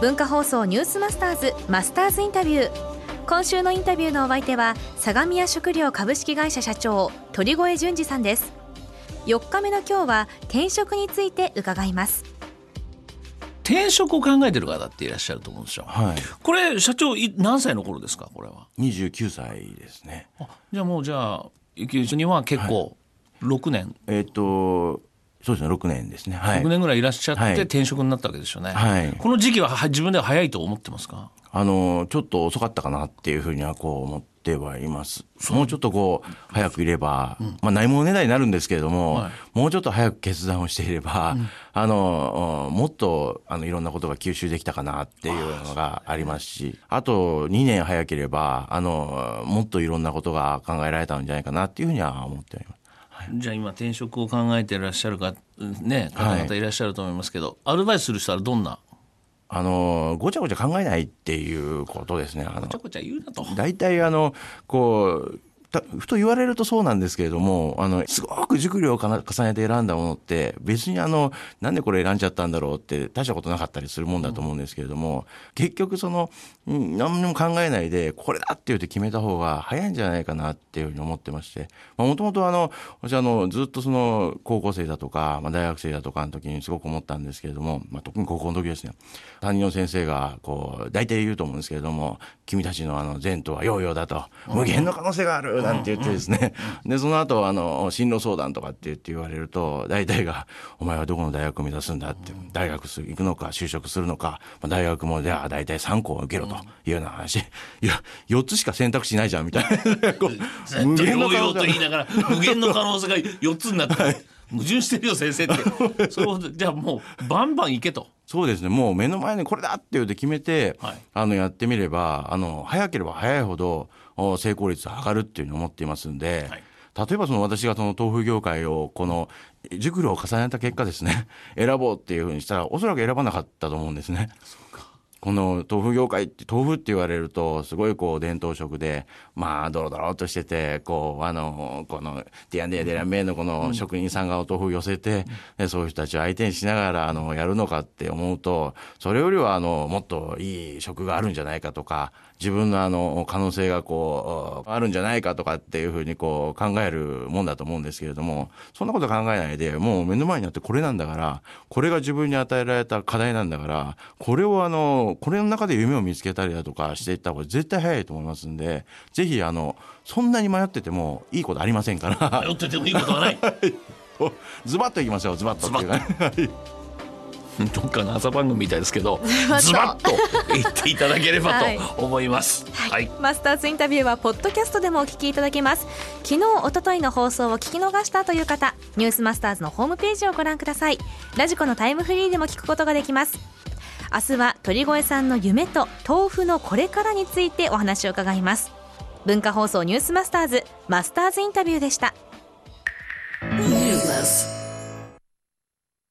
文化放送ニュースマスターズマスターズインタビュー今週のインタビューのお相手は相模屋食料株式会社社長鳥越淳二さんです4日目の今日は転職について伺います転職を考えてる方っていらっしゃると思うんですよ。はい。これ社長い何歳の頃ですか？これは。29歳ですね。あじゃあもうじゃあ池内には結構6年、えっ、と、そうですね、6年ですね。はい。6年ぐらいいらっしゃってはい転職になったわけですよね。はいこの時期はは自分では早いと思ってますか？あの、ちょっと遅かったかなっていうふうにはこう思ってはいます。もうちょっとこう、早くいれば、まあないものねだりになるんですけれども、はいもうちょっと早く決断をしていれば、あの、もっとあのいろんなことが吸収できたかなっていうのがありますし、あと2年早ければ、あの、もっといろんなことが考えられたんじゃないかなっていうふうには思っております。じゃあ今転職を考えていらっしゃるかね方々いらっしゃると思いますけど、アルバイトする人はどんな？あの、ごちゃごちゃ考えないっていうことですね。あのごちゃごちゃ言うなと。大体あのこうたふと言われるとそうなんですけれどもあのすごく熟慮を重ねて選んだものって別にあのなんでこれ選んじゃったんだろうって大したことなかったりするもんだと思うんですけれども、結局その何も考えないでこれだって言って決めた方が早いんじゃないかなっていうふうに思ってましてもともとあの私あのずっとその高校生だとか、まあ、大学生だとかの時にすごく思ったんですけれども、まあ、特に高校の時ですね。担任の先生がこう大体言うと思うんですけれども君たちのあの前途はヨーヨーだと無限の可能性があるなんて言ってですね。でその後あの進路相談とかって言って言われると大体が「お前はどこの大学を目指すんだ」って大学行くのか就職するのか、まあ、大学もじゃあ大体3校受けろというような話。いや4つしか選択肢ないじゃんみたいな。無限の可能と言い性ながら無限の可能性が4つになって、矛盾してるよ先生って。そうじゃあもうバンバンいけと。そうですね。もう目の前にこれだって言って決めて、はい。あのやってみればあの早ければ早いほどお成功率が上がるっていうふうに思っていますんで、はい。例えばその私がその豆腐業界をこの熟慮を重ねた結果ですね 選ぼうっていうふうにしたらおそらく選ばなかったと思うんですね。この豆腐業界って豆腐って言われるとすごいこう伝統食でまあドロドロっとしててこうあのこのディアンディアデラメイのこの職人さんがお豆腐寄せて、そういう人たちを相手にしながらあのやるのかって思うとそれよりはあのもっといい食があるんじゃないかとか自分のあの可能性がこうあるんじゃないかとかっていうふうにこう考えるもんだと思うんですけれどもそんなこと考えないでもう目の前にあってこれなんだからこれが自分に与えられた課題なんだからこれをあのこれの中で夢を見つけたりだとかしていった方が絶対早いと思いますんでぜひあのそんなに迷っててもいいことありませんから。迷っててもいいことはない。ズバッといきましょう。ズバッとっていうかね。どっかの朝番組みたいですけどバッと。ズバッと言っていただければ はい。と思います。はい、マスターズインタビューはポッドキャストでもお聞きいただけます。昨日一昨日の放送を聞き逃したという方ニュースマスターズのホームページをご覧ください。ラジコのタイムフリーでも聞くことができます明日は鳥越さんの夢と豆腐のこれからについてお話を伺います文化放送ニュースマスターズマスターズインタビューでした Yes.